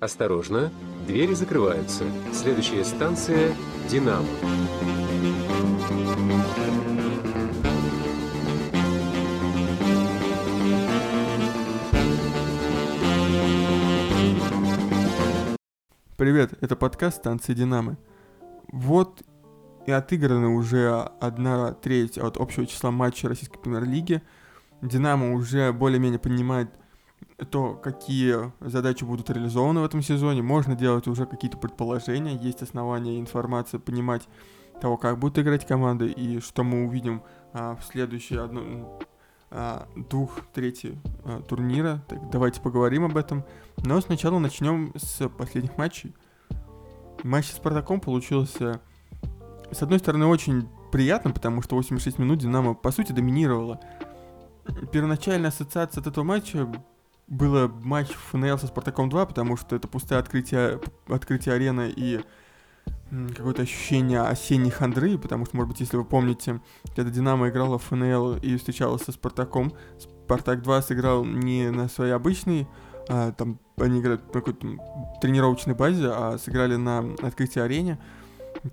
Осторожно, двери закрываются. Следующая станция – «Динамо». Привет, это подкаст станции Динамы. Вот и отыграна уже одна треть от общего числа матчей российской премьер-лиги. Динамо уже более-менее понимает то, какие задачи будут реализованы в этом сезоне. Можно делать уже какие-то предположения, есть основания информации понимать того, как будут играть команды и что мы увидим а, в следующие одно, а, двух трети а, турнира. Так, давайте поговорим об этом. Но сначала начнем с последних матчей. Матч с Спартаком получился, с одной стороны, очень приятно, потому что 86 минут Динамо, по сути, доминировала. Первоначальная ассоциация от этого матча было матч ФНЛ со Спартаком 2, потому что это пустое открытие, открытие арены и какое-то ощущение осенней хандры, потому что, может быть, если вы помните, когда Динамо играла в ФНЛ и встречалась со Спартаком, Спартак 2 сыграл не на своей обычной, а, там они играют на какой-то тренировочной базе, а сыграли на открытии арене,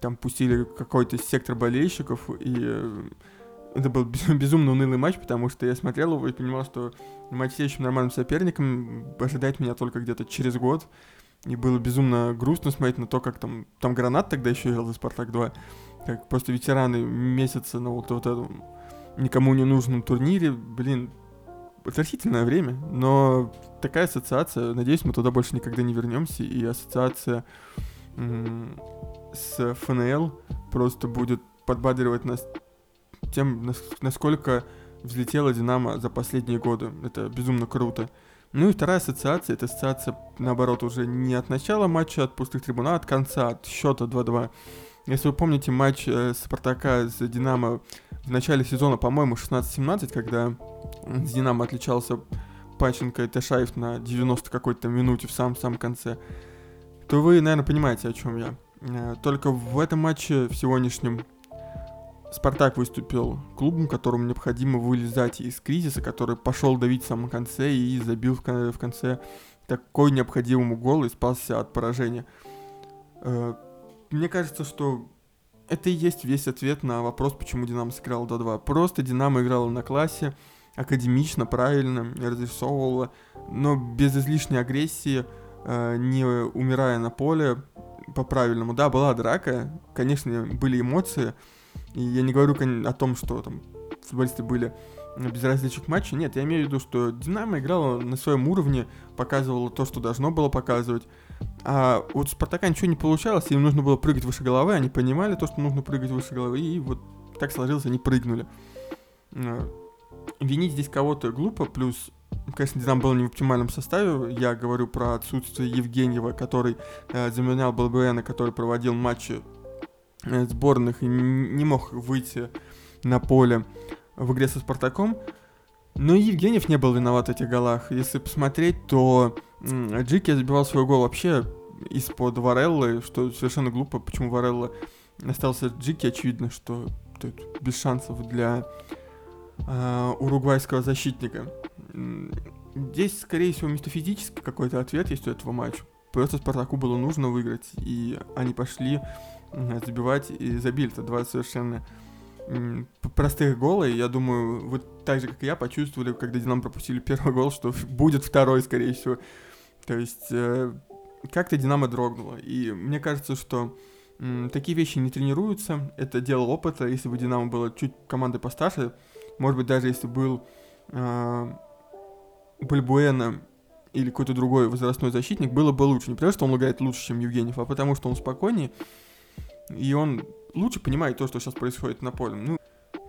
там пустили какой-то сектор болельщиков, и это был безумно унылый матч, потому что я смотрел его и понимал, что матч с следующим нормальным соперником ожидает меня только где-то через год. И было безумно грустно смотреть на то, как там, там Гранат тогда еще играл за Спартак 2, как просто ветераны месяца на вот, вот этом никому не нужном турнире, блин, отвратительное время, но такая ассоциация, надеюсь, мы туда больше никогда не вернемся, и ассоциация с ФНЛ просто будет подбадривать нас тем, насколько взлетела Динамо за последние годы. Это безумно круто. Ну и вторая ассоциация, это ассоциация, наоборот, уже не от начала матча, от пустых трибун, а от конца, от счета 2-2. Если вы помните матч э, Спартака с Динамо в начале сезона, по-моему, 16-17, когда с Динамо отличался Паченко и Ташаев на 90 какой-то минуте в самом-самом конце, то вы, наверное, понимаете, о чем я. Э, только в этом матче, в сегодняшнем, Спартак выступил клубом, которому необходимо вылезать из кризиса, который пошел давить в самом конце и забил в конце такой необходимый гол и спасся от поражения. Э, мне кажется, что это и есть весь ответ на вопрос, почему Динамо сыграл до 2. Просто Динамо играла на классе, академично, правильно, разрисовывала, но без излишней агрессии, э, не умирая на поле по-правильному. Да, была драка, конечно, были эмоции, и я не говорю о том, что там футболисты были без различных матчей. Нет, я имею в виду, что Динамо играла на своем уровне, показывала то, что должно было показывать. А вот Спартака ничего не получалось, им нужно было прыгать выше головы, они понимали то, что нужно прыгать выше головы, и вот так сложилось, они прыгнули. А, винить здесь кого-то глупо, плюс Конечно, Динамо был не в оптимальном составе. Я говорю про отсутствие Евгеньева, который э, заменял БЛБН, который проводил матчи сборных и не мог выйти на поле в игре со Спартаком. Но и Евгеньев не был виноват в этих голах. Если посмотреть, то Джики забивал свой гол вообще из-под Вареллы, что совершенно глупо, почему Варелла остался Джики, очевидно, что тут без шансов для э, уругвайского защитника. Здесь, скорее всего, метафизический какой-то ответ есть у этого матча. Просто Спартаку было нужно выиграть, и они пошли забивать и забили. Это два совершенно простых гола, и я думаю, вот так же, как и я, почувствовали, когда Динамо пропустили первый гол, что будет второй, скорее всего. То есть э, как-то Динамо дрогнуло. И мне кажется, что м, такие вещи не тренируются. Это дело опыта. Если бы Динамо было чуть командой постарше, может быть, даже если был э, Бальбуэна или какой-то другой возрастной защитник, было бы лучше. Не потому, что он играет лучше, чем Евгеньев, а потому, что он спокойнее, и он лучше понимает то, что сейчас происходит на поле. Ну,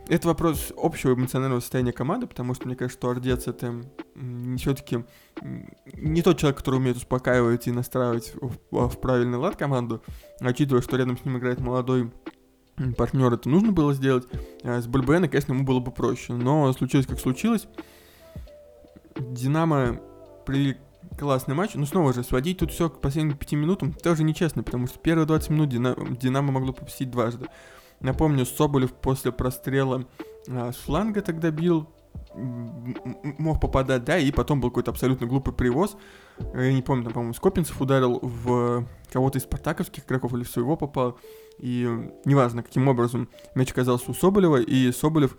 это вопрос общего эмоционального состояния команды, потому что мне кажется, что Ордец это все-таки не тот человек, который умеет успокаивать и настраивать в, в правильный лад команду, а учитывая, что рядом с ним играет молодой партнер, это нужно было сделать. А с Бульбена, конечно, ему было бы проще, но случилось как случилось. Динамо при классный матч, но снова же сводить тут все к последним пяти минутам тоже нечестно, потому что первые 20 минут Динамо, Динамо могло попустить дважды. Напомню, Соболев после прострела а, с тогда бил, мог попадать, да, и потом был какой-то абсолютно глупый привоз. Я не помню, там, по-моему, Скопинцев ударил в кого-то из спартаковских игроков или в своего попал. И неважно, каким образом мяч оказался у Соболева, и Соболев,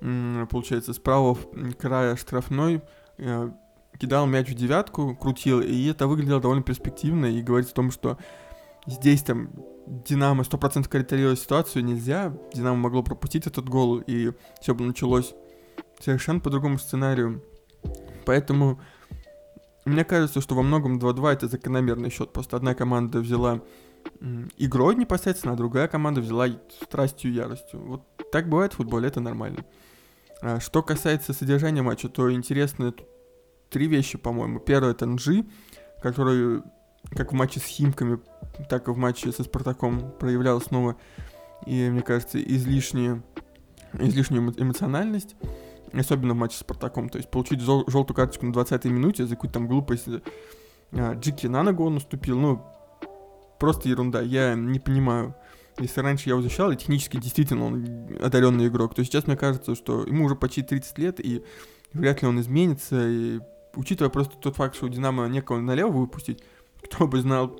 получается, с правого края штрафной э, кидал мяч в девятку, крутил, и это выглядело довольно перспективно, и говорит о том, что здесь там Динамо 100% корректировать ситуацию нельзя, Динамо могло пропустить этот гол, и все бы началось совершенно по другому сценарию. Поэтому мне кажется, что во многом 2-2 это закономерный счет. Просто одна команда взяла игрой непосредственно, а другая команда взяла страстью и яростью. Вот так бывает в футболе, это нормально. А что касается содержания матча, то интересно три вещи, по-моему. Первое это Нжи, который как в матче с Химками, так и в матче со Спартаком проявлял снова, и, мне кажется, излишнюю, излишнюю эмоциональность особенно в матче с Спартаком. То есть получить жел- желтую карточку на 20-й минуте за какую-то там глупость. А, Джики на ногу он наступил, ну, просто ерунда. Я не понимаю. Если раньше я его защищал, и технически действительно он одаренный игрок, то сейчас мне кажется, что ему уже почти 30 лет, и вряд ли он изменится. И учитывая просто тот факт, что у Динамо некого налево выпустить, кто бы знал,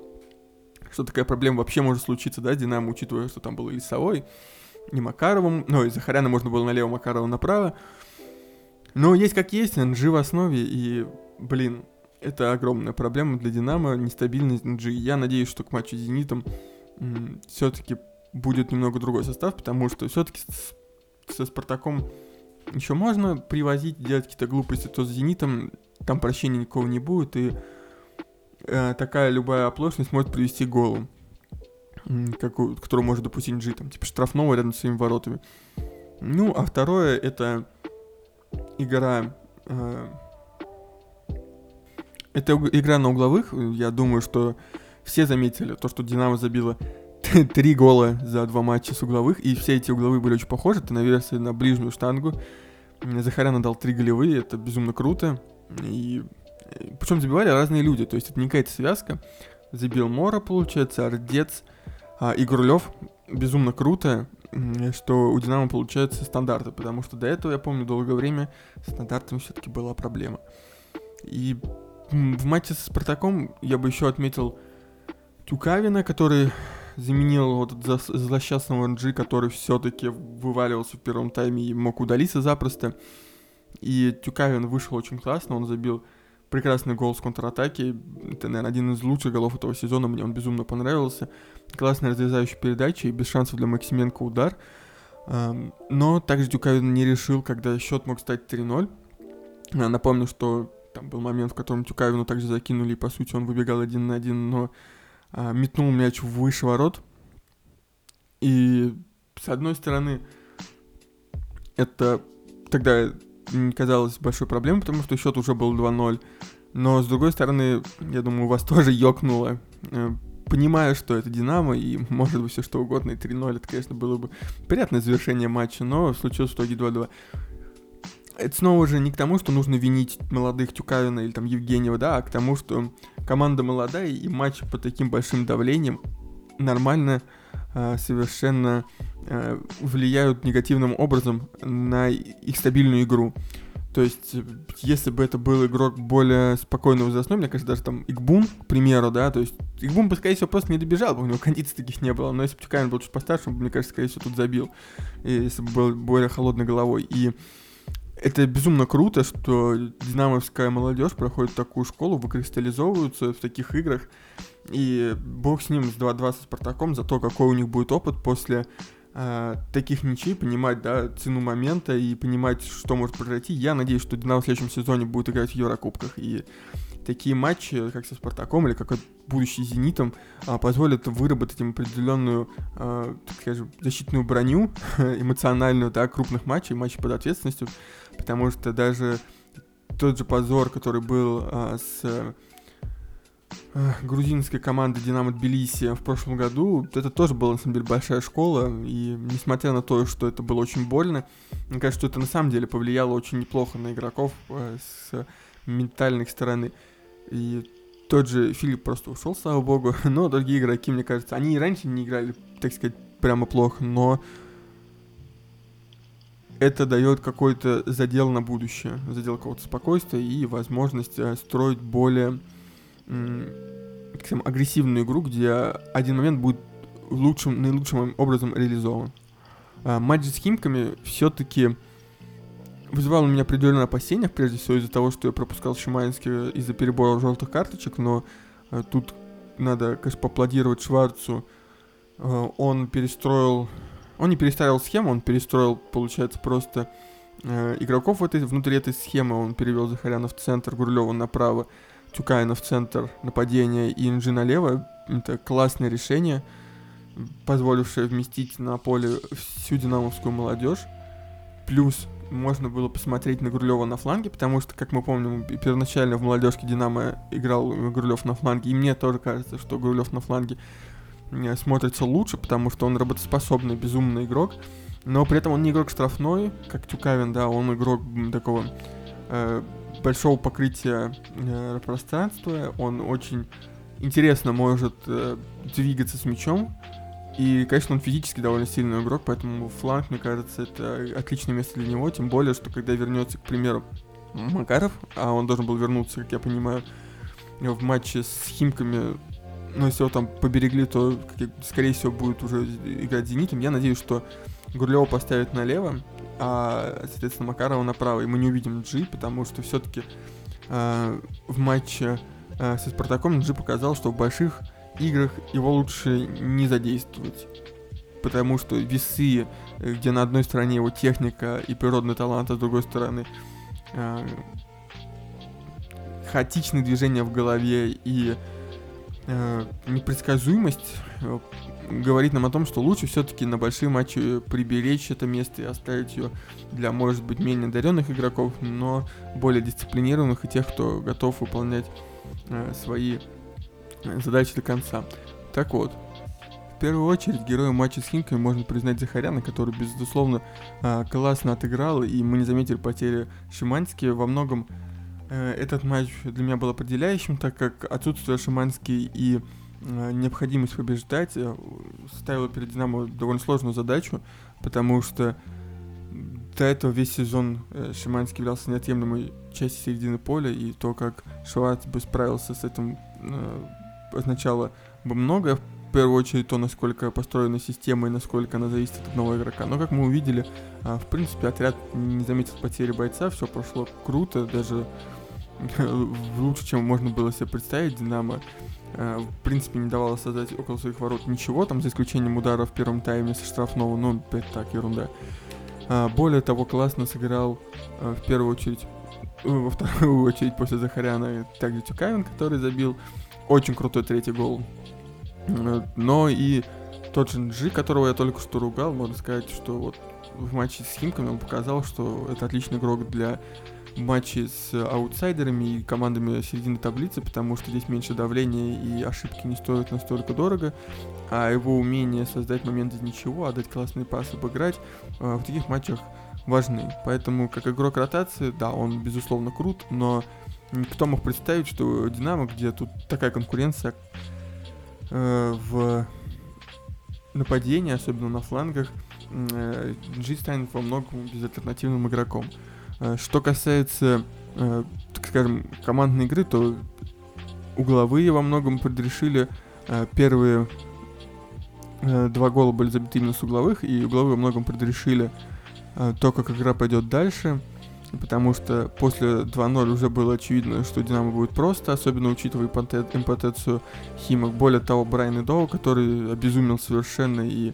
что такая проблема вообще может случиться, да, Динамо, учитывая, что там был и Лисовой, и Макаровым, ну, и Захаряна можно было налево, Макарова направо. Но есть как есть, NG в основе, и, блин, это огромная проблема для Динамо, нестабильность NG. Я надеюсь, что к матчу с Зенитом все-таки будет немного другой состав, потому что все-таки со Спартаком еще можно привозить, делать какие-то глупости, то с Зенитом там прощения никого не будет, и э, такая любая оплошность может привести к голу, как, которую может допустить Джи, там, типа штрафного рядом с своими воротами. Ну, а второе, это игра... Э, это игра на угловых. Я думаю, что все заметили то, что Динамо забила три гола за два матча с угловых, и все эти угловые были очень похожи. Ты навесили на ближнюю штангу. Захарян дал три голевые, это безумно круто. И причем забивали разные люди, то есть это не какая-то связка. Забил Мора, получается, Ордец, а, и Гурлев. Безумно круто что у Динамо получается стандарты, потому что до этого, я помню, долгое время с стандартами все-таки была проблема. И в матче с Спартаком я бы еще отметил Тюкавина, который заменил вот злосчастного NG, который все-таки вываливался в первом тайме и мог удалиться запросто. И Тюкавин вышел очень классно, он забил прекрасный гол с контратаки. Это, наверное, один из лучших голов этого сезона, мне он безумно понравился. Классная разрезающая передача и без шансов для Максименко удар. Но также Дюкавин не решил, когда счет мог стать 3-0. Напомню, что там был момент, в котором Тюкавину также закинули, и по сути он выбегал один на один, но а, метнул мяч выше ворот. И с одной стороны, это тогда не казалось большой проблемой, потому что счет уже был 2-0. Но, с другой стороны, я думаю, у вас тоже ёкнуло. Э, понимаю, что это Динамо, и может быть все что угодно, и 3-0, это, конечно, было бы приятное завершение матча, но случилось в итоге 2-2. Это снова же не к тому, что нужно винить молодых Тюкавина или там Евгеньева, да, а к тому, что команда молодая, и матч под таким большим давлением нормально совершенно Э, влияют негативным образом на их стабильную игру. То есть, если бы это был игрок более спокойно возрастной, мне кажется, даже там Игбум, к примеру, да, то есть Игбум бы, скорее всего, просто не добежал, бы у него кондиций таких не было, но если бы Тюканин был чуть постарше, он бы, мне кажется, скорее всего, тут забил, если бы был более холодной головой. И это безумно круто, что динамовская молодежь проходит такую школу, выкристаллизовываются в таких играх, и бог с ним, с 2-2 со Спартаком, за то, какой у них будет опыт после э, таких ничей, понимать, да, цену момента и понимать, что может произойти. Я надеюсь, что Динамо в следующем сезоне будет играть в Еврокубках, и такие матчи, как со Спартаком или как будущий Зенитом, э, позволят выработать им определенную, э, так скажем, защитную броню эмоциональную, да, крупных матчей, матчей под ответственностью, потому что даже тот же позор, который был э, с грузинской команды Динамо Тбилиси в прошлом году, это тоже была, на самом деле, большая школа, и несмотря на то, что это было очень больно, мне кажется, что это на самом деле повлияло очень неплохо на игроков э, с ментальной стороны. И тот же Филипп просто ушел, слава богу, но другие игроки, мне кажется, они и раньше не играли, так сказать, прямо плохо, но это дает какой-то задел на будущее, задел какого-то спокойствия и возможность э, строить более скажем, агрессивную игру, где один момент будет лучшим, наилучшим образом реализован. А, матч с Химками все-таки вызывал у меня определенные опасения, прежде всего из-за того, что я пропускал Шиманский из-за перебора желтых карточек, но э, тут надо, конечно, поаплодировать Шварцу. Э, он перестроил... Он не перестраивал схему, он перестроил, получается, просто э, игроков в этой, внутри этой схемы. Он перевел Захаряна в центр, Гурлева направо, Тюкаина в центр нападения и Инжи налево. Это классное решение, позволившее вместить на поле всю динамовскую молодежь. Плюс можно было посмотреть на Гурлева на фланге, потому что, как мы помним, первоначально в молодежке Динамо играл Гурлев на фланге, и мне тоже кажется, что Гурлев на фланге э, смотрится лучше, потому что он работоспособный, безумный игрок, но при этом он не игрок штрафной, как Тюкавин, да, он игрок такого э, большого покрытия э, пространства, он очень интересно может э, двигаться с мячом, и, конечно, он физически довольно сильный игрок, поэтому фланг, мне кажется, это отличное место для него. Тем более, что когда вернется, к примеру, Макаров, а он должен был вернуться, как я понимаю, в матче с Химками, ну, если его там поберегли, то, скорее всего, будет уже играть Зенитом. Я надеюсь, что Гурлева поставят налево, а, соответственно, Макарова направо, и мы не увидим Джи, потому что все-таки а, в матче э, со Спартаком Джи показал, что в больших играх его лучше не задействовать. Потому что весы, э, где на одной стороне его техника и природный талант, а с другой стороны э, хаотичные движения в голове и э, непредсказуемость говорит нам о том, что лучше все-таки на большие матчи приберечь это место и оставить ее для, может быть, менее одаренных игроков, но более дисциплинированных и тех, кто готов выполнять э, свои задачи до конца. Так вот, в первую очередь героем матча с Химками можно признать Захаряна, который, безусловно, а, классно отыграл, и мы не заметили потери Шимански. Во многом э, этот матч для меня был определяющим, так как отсутствие Шимански и э, необходимость побеждать э, ставила перед Динамо довольно сложную задачу, потому что до этого весь сезон Шиманский являлся неотъемлемой частью середины поля, и то, как Шварц бы справился с этим означало бы многое, в первую очередь то, насколько построена система и насколько она зависит от одного игрока. Но, как мы увидели, в принципе, отряд не заметил потери бойца, все прошло круто, даже лучше, чем можно было себе представить. Динамо а, в принципе, не давало создать около своих ворот ничего, там за исключением удара в первом тайме со штрафного, ну, опять так, ерунда. А, более того, классно сыграл в первую очередь, во вторую очередь после Захаряна также Тюкавин, который забил очень крутой третий гол. Э, но и тот же Джи, которого я только что ругал, можно сказать, что вот в матче с Химками он показал, что это отличный игрок для матчей с аутсайдерами и командами середины таблицы, потому что здесь меньше давления и ошибки не стоят настолько дорого, а его умение создать момент из ничего, отдать классный пас, обыграть, э, в таких матчах важны. Поэтому как игрок ротации, да, он безусловно крут, но кто мог представить, что Динамо, где тут такая конкуренция э, в нападении, особенно на флангах, э, G станет во многом безальтернативным игроком. Э, что касается, э, так скажем, командной игры, то угловые во многом предрешили э, первые два гола были забиты именно с угловых, и угловые во многом предрешили то, как игра пойдет дальше потому что после 2-0 уже было очевидно, что Динамо будет просто, особенно учитывая импотенцию Химок. Более того, Брайан Идоу, который обезумел совершенно и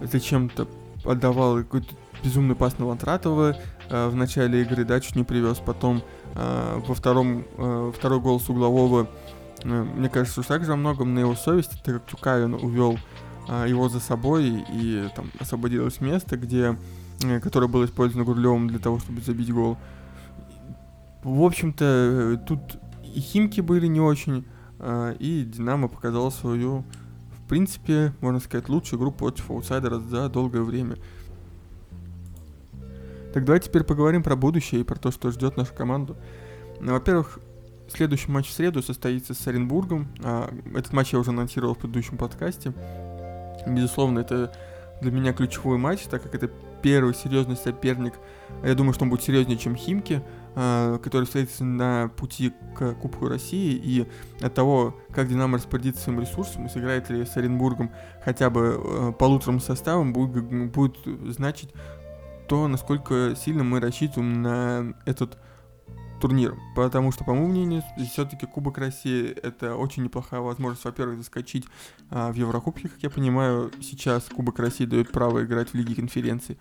зачем-то отдавал какой-то безумный пас на Лантратова э, в начале игры, да, чуть не привез. Потом э, во втором, э, второй гол с углового, э, мне кажется, что также во многом на его совести, так как Тюкавин увел э, его за собой и там освободилось место, где Э, которое было использовано Гурлевым для того, чтобы забить гол. В общем-то, э, тут и Химки были не очень, э, и Динамо показал свою, в принципе, можно сказать, лучшую игру против аутсайдера за долгое время. Так давайте теперь поговорим про будущее и про то, что ждет нашу команду. Ну, во-первых, следующий матч в среду состоится с Оренбургом. А, этот матч я уже анонсировал в предыдущем подкасте. Безусловно, это для меня ключевой матч, так как это первый серьезный соперник. Я думаю, что он будет серьезнее, чем Химки, э, который встретится на пути к Кубку России. И от того, как Динамо распорядится своим ресурсом, сыграет ли с Оренбургом хотя бы э, полуторным составом, будет, будет значить то, насколько сильно мы рассчитываем на этот турнир. Потому что, по моему мнению, все-таки Кубок России это очень неплохая возможность, во-первых, заскочить а, в Еврокубке, как я понимаю, сейчас Кубок России дает право играть в Лиге конференций.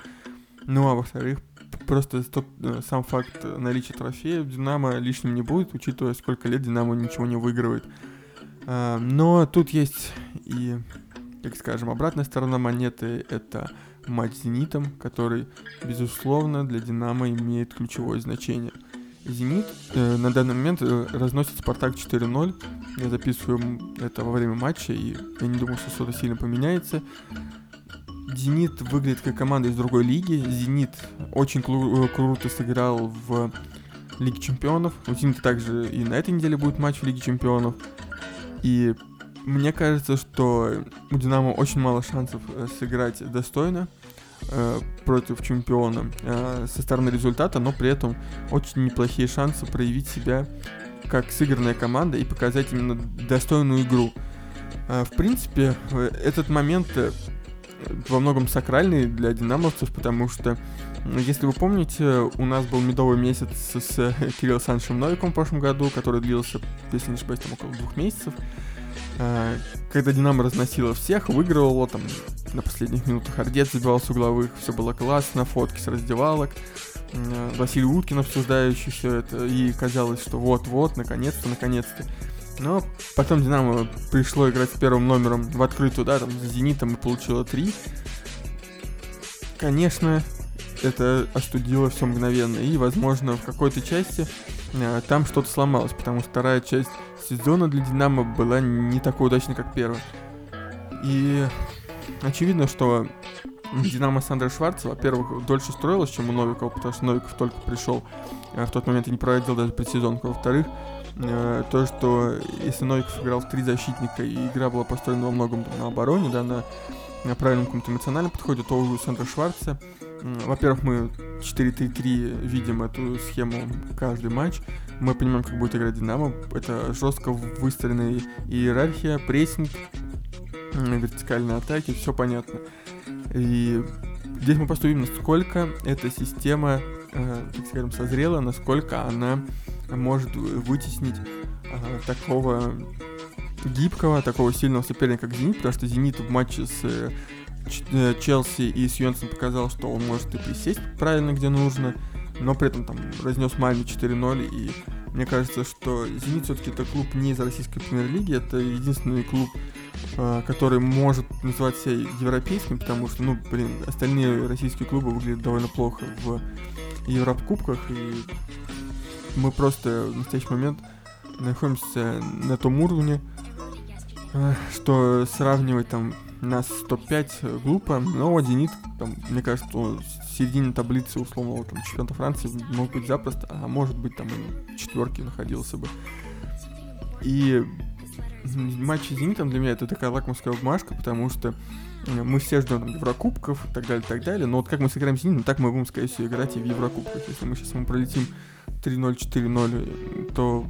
Ну а во-вторых, просто тот, э, сам факт наличия трофея Динамо лишним не будет, учитывая, сколько лет Динамо ничего не выигрывает. А, но тут есть и, так скажем, обратная сторона монеты, это матч с «Зенитом», который, безусловно, для «Динамо» имеет ключевое значение. «Зенит» э, на данный момент э, разносит «Спартак» 4-0. Я записываю это во время матча, и я не думаю, что что-то сильно поменяется. «Зенит» выглядит как команда из другой лиги. «Зенит» очень кру- э, круто сыграл в Лиге Чемпионов. У «Зенита» также и на этой неделе будет матч в Лиге Чемпионов. И мне кажется, что у Динамо очень мало шансов э, сыграть достойно э, против чемпиона э, со стороны результата, но при этом очень неплохие шансы проявить себя как сыгранная команда и показать именно достойную игру. В принципе, этот момент во многом сакральный для динамовцев, потому что, если вы помните, у нас был медовый месяц с Кириллом Саншем Новиком в прошлом году, который длился, если не ошибаюсь, там около двух месяцев. А, когда Динамо разносило всех, выигрывало там на последних минутах Ордец забивал с угловых, все было классно, фотки с раздевалок, а, Василий Уткин обсуждающий все это, и казалось, что вот-вот, наконец-то, наконец-то. Но потом Динамо пришло играть с первым номером в открытую, да, там, с Зенитом и получило три. Конечно, это остудило все мгновенно. И, возможно, в какой-то части э, там что-то сломалось, потому что вторая часть сезона для Динамо была не такой удачной, как первая. И очевидно, что Динамо с Андре Шварца, во-первых, дольше строилась, чем у Новикова, потому что Новиков только пришел э, в тот момент и не проводил даже предсезонку. Во-вторых, э, то, что если Новиков играл в три защитника и игра была построена во многом на обороне, да, на, на правильном каком-то эмоциональном подходе, то у Сандра Шварца во-первых, мы 4-3-3 видим эту схему каждый матч. Мы понимаем, как будет играть Динамо. Это жестко выстроенная иерархия, прессинг, вертикальные атаки, все понятно. И здесь мы просто насколько эта система, э, так скажем, созрела, насколько она может вытеснить э, такого гибкого, такого сильного соперника, как Зенит, потому что Зенит в матче с Челси и Сьюнсон показал, что он может и присесть правильно, где нужно, но при этом там разнес Мальме 4-0, и мне кажется, что Зенит все-таки это клуб не из российской премьер-лиги, это единственный клуб, э, который может называть себя европейским, потому что, ну, блин, остальные российские клубы выглядят довольно плохо в Еврокубках, и мы просто в настоящий момент находимся на том уровне, э, что сравнивать там нас топ-5 глупо, но Зенит, там, мне кажется, в середине таблицы условного там, чемпионата Франции мог быть запросто, а может быть там и четверки находился бы. И матч с Зенитом для меня это такая лакмусская бумажка, потому что э, мы все ждем Еврокубков и так далее, и так далее, но вот как мы сыграем с Зенитом, так мы будем, скорее всего, играть и в Еврокубках. Если мы сейчас мы пролетим 3-0, 4-0, то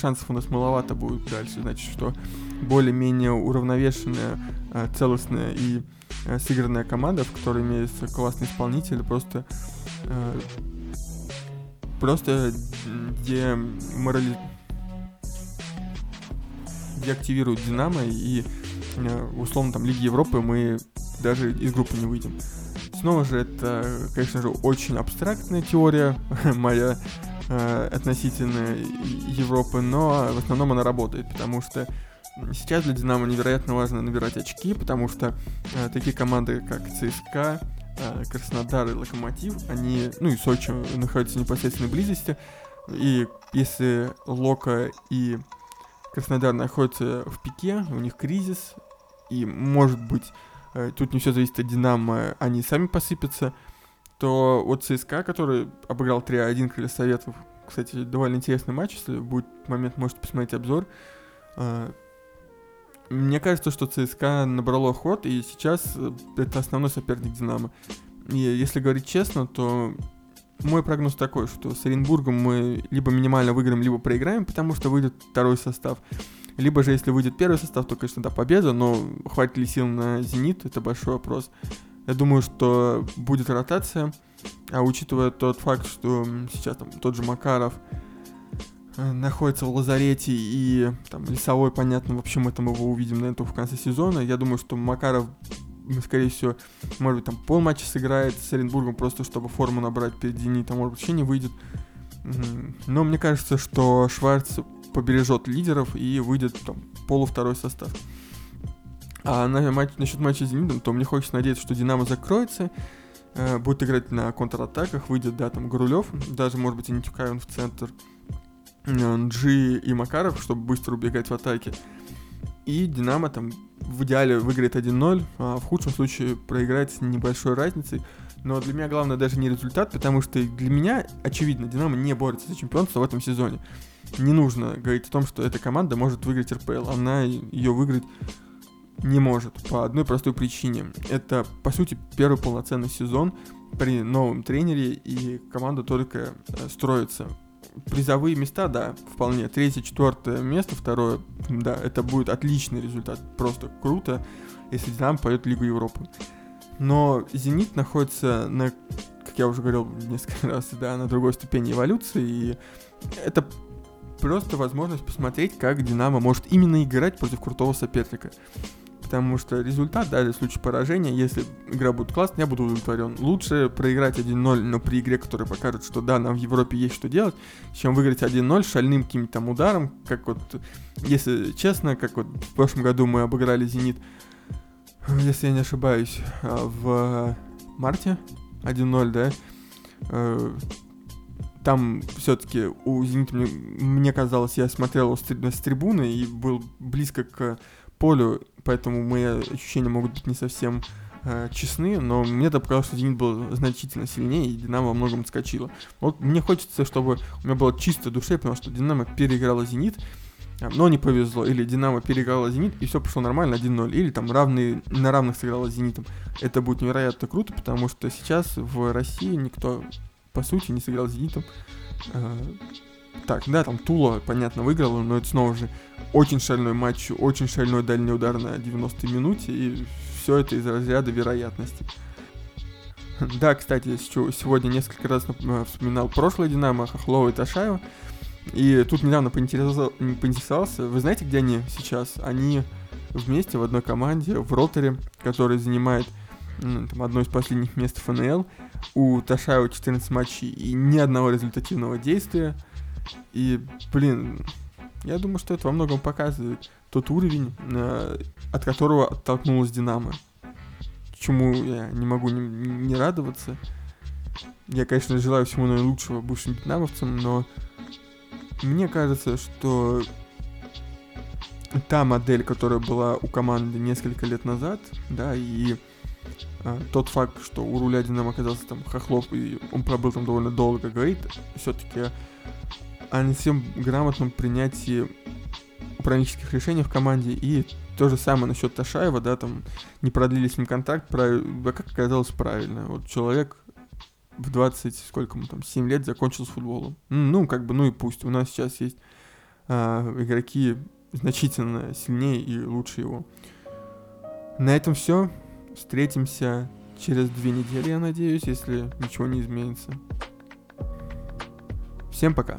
шансов у нас маловато будет дальше. Значит, что более-менее уравновешенная, э, целостная и э, сыгранная команда, в которой имеется классный исполнитель, просто э, просто деморали... деактивирует Динамо и условно там Лиги Европы мы даже из группы не выйдем. Снова же это, конечно же, очень абстрактная теория моя э, относительно Европы, но в основном она работает, потому что сейчас для Динамо невероятно важно набирать очки, потому что э, такие команды, как ЦСКА, э, Краснодар и Локомотив, они, ну и Сочи находятся в непосредственной близости, и если Лока и Краснодар находятся в пике, у них кризис, и может быть э, тут не все зависит от Динамо, они сами посыпятся, то вот ЦСКА, который обыграл 3-1 Крылья Советов, кстати, довольно интересный матч, если будет момент, можете посмотреть обзор. А, мне кажется, что ЦСКА набрало ход, и сейчас э, это основной соперник Динамо. И если говорить честно, то мой прогноз такой, что с Оренбургом мы либо минимально выиграем, либо проиграем, потому что выйдет второй состав. Либо же, если выйдет первый состав, то, конечно, да, победа, но хватит ли сил на «Зенит» — это большой вопрос. Я думаю, что будет ротация, а учитывая тот факт, что сейчас там тот же Макаров э, находится в лазарете и там Лесовой, понятно, в общем, это мы его увидим, наверное, в конце сезона. Я думаю, что Макаров, скорее всего, может быть, там полматча сыграет с Оренбургом, просто чтобы форму набрать перед Зенитом, может быть, вообще не выйдет. Но мне кажется, что Шварц побережет лидеров и выйдет там полувторой состав. А на матч, насчет матча с Зенитом, то мне хочется надеяться, что Динамо закроется, э, будет играть на контратаках, выйдет, да, там Горулев, даже, может быть, и Нитюкаевин в центр, э, и Макаров, чтобы быстро убегать в атаке. И Динамо там в идеале выиграет 1-0, а в худшем случае проиграет с небольшой разницей. Но для меня главное даже не результат, потому что для меня, очевидно, Динамо не борется за чемпионство в этом сезоне. Не нужно говорить о том, что эта команда может выиграть РПЛ. Она ее выиграть не может по одной простой причине. Это, по сути, первый полноценный сезон при новом тренере, и команда только э, строится. Призовые места, да, вполне. Третье, четвертое место, второе, да, это будет отличный результат. Просто круто, если Динамо пойдет в Лигу Европы. Но Зенит находится на, как я уже говорил несколько раз, да, на другой ступени эволюции, и это просто возможность посмотреть, как Динамо может именно играть против крутого соперника. Потому что результат, да, в случае поражения, если игра будет классная, я буду удовлетворен. Лучше проиграть 1-0, но при игре, которая покажет, что да, нам в Европе есть что делать, чем выиграть 1-0 шальным каким-то там ударом, как вот, если честно, как вот в прошлом году мы обыграли «Зенит», если я не ошибаюсь, а, в марте 1-0, да, э, там все-таки у «Зенита», мне казалось, я смотрел с трибуны и был близко к полю, поэтому мои ощущения могут быть не совсем э, честны, но мне это показалось, что «Зенит» был значительно сильнее, и «Динамо» во многом отскочила. Вот мне хочется, чтобы у меня было чисто душе, потому что «Динамо» переиграла «Зенит», э, но не повезло. Или «Динамо» переиграла «Зенит», и все пошло нормально, 1-0. Или там равные, на равных сыграла «Зенитом». Это будет невероятно круто, потому что сейчас в России никто, по сути, не сыграл с «Зенитом». Э, так, да, там Тула, понятно, выиграла, но это снова же очень шальной матч, очень шальной дальний удар на 90-й минуте, и все это из разряда вероятности. Да, кстати, сегодня несколько раз э, вспоминал прошлое Динамо, Хохлова и Ташаева. И тут недавно поинтересовался, вы знаете, где они сейчас? Они вместе в одной команде, в Роторе, который занимает там, одно из последних мест ФНЛ. У Ташаева 14 матчей и ни одного результативного действия. И, блин, я думаю, что это во многом показывает тот уровень, э, от которого оттолкнулась Динамо. Чему я не могу не, не радоваться. Я, конечно, желаю всему наилучшего бывшим динамовцам, но мне кажется, что та модель, которая была у команды несколько лет назад, да, и а, тот факт, что у руля Динамо оказался там Хохлов, и он пробыл там довольно долго, говорит все-таки о не всем грамотном принятии управленческих решений в команде. И то же самое насчет Ташаева, да, там не продлили с ним контракт, прав... как оказалось правильно. Вот человек в 20, сколько ему там, 7 лет закончил с футболом. Ну, как бы, ну и пусть. У нас сейчас есть а, игроки значительно сильнее и лучше его. На этом все. Встретимся через две недели, я надеюсь, если ничего не изменится. Всем пока.